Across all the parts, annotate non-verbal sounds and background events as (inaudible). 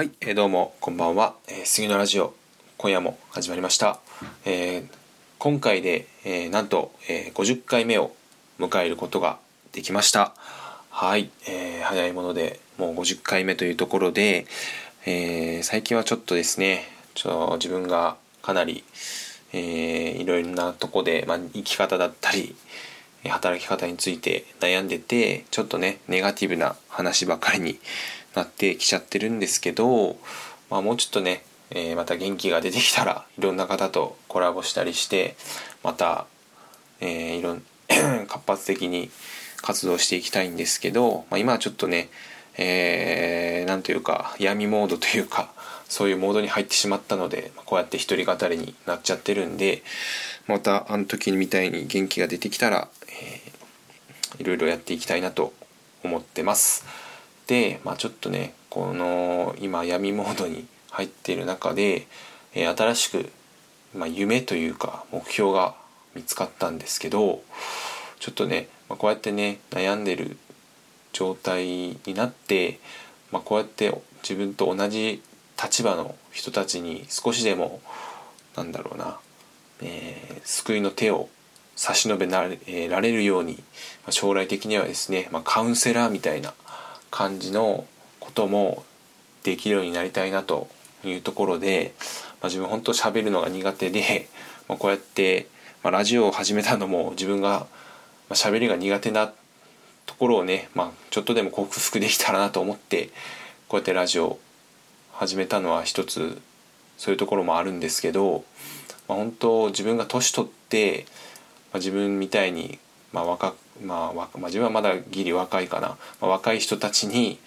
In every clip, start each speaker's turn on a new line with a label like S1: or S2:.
S1: はい、えー、どうもこんばんは、えー、杉のラジオ今夜も始まりました、えー、今回で、えー、なんと、えー、50回目を迎えることができました。はい、えー、早いものでもう50回目というところで、えー、最近はちょっとですねちょ自分がかなり、えー、いろいろなとこで、まあ、生き方だったり働き方について悩んでてちょっとねネガティブな話ばかりになってきちゃってるんですけど、まあ、もうちょっとね、えー、また元気が出てきたらいろんな方とコラボしたりしてまた、えー、いろん (clears throat) 活発的に活動していきたいんですけど、まあ、今はちょっとねえー、というか闇モードというかそういうモードに入ってしまったのでこうやって一人語りになっちゃってるんでまたあの時みたいに元気が出てきたら、えー、いろいろやっていきたいなと思ってます。で、まあ、ちょっとねこの今闇モードに入っている中で、えー、新しく、まあ、夢というか目標が見つかったんですけどちょっとね、まあ、こうやってね悩んでる状態になって、まあ、こうやって自分と同じ立場の人たちに少しでもなんだろうな、えー、救いの手を差し伸べられるようにま将来的にはですね、まあ、カウンセラーみたいな感じのこともできるようになりたいなというところで、まあ、自分本当喋るのが苦手で、まあ、こうやって、まあ、ラジオを始めたのも自分が喋りが苦手なところをね、まあ、ちょっとでも克服できたらなと思ってこうやってラジオを始めたのは一つそういうところもあるんですけど、まあ、本当自分が年取って、まあ、自分みたいに、まあ若まあ、まあ自分はまだギリ若いかな、まあ、若い人たちに、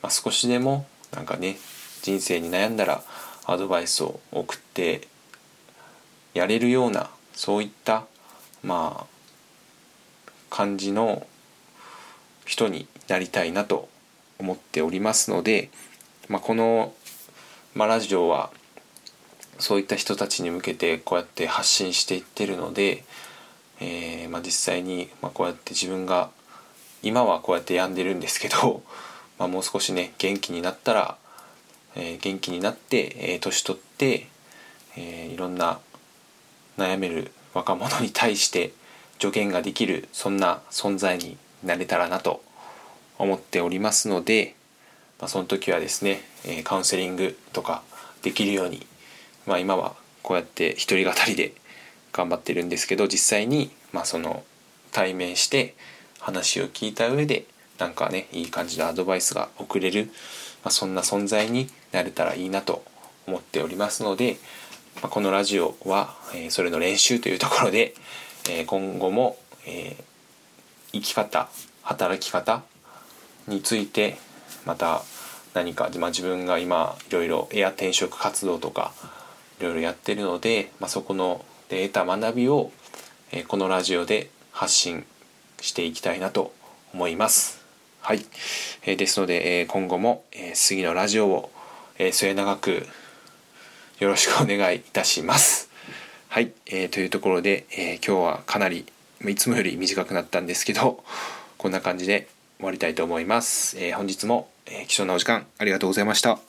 S1: まあ、少しでもなんかね人生に悩んだらアドバイスを送ってやれるようなそういったまあ感じの人になりたいなと思っておりますので、まあ、この、まあ、ラジオはそういった人たちに向けてこうやって発信していってるので、えー、まあ、実際に、まこうやって自分が今はこうやって病んでるんですけど、(laughs) まあもう少しね元気になったら、えー、元気になって、えー、年取って、えいろんな悩める若者に対して助言ができるそんな存在になれたらなと思っておりますので、まあ、その時はですね、えカウンセリングとかできるように、まあ、今はこうやって一人語りで頑張ってるんですけど実際に、まあ、その対面して話を聞いた上でなんかねいい感じのアドバイスが送れる、まあ、そんな存在になれたらいいなと思っておりますので、まあ、このラジオは、えー、それの練習というところで、えー、今後も、えー、生き方働き方についてまた何か、まあ、自分が今いろいろエア転職活動とかいろいろやってるので、まあ、そこので得た学びを、えー、このラジオで発信していきたいなと思います。はい、えー、ですので、えー、今後も、えー、次のラジオを、えー、末永くよろしくお願いいたします。はい、えー、というところで、えー、今日はかなりいつもより短くなったんですけどこんな感じで終わりたいと思います。えー、本日も、え、貴重なお時間ありがとうございました。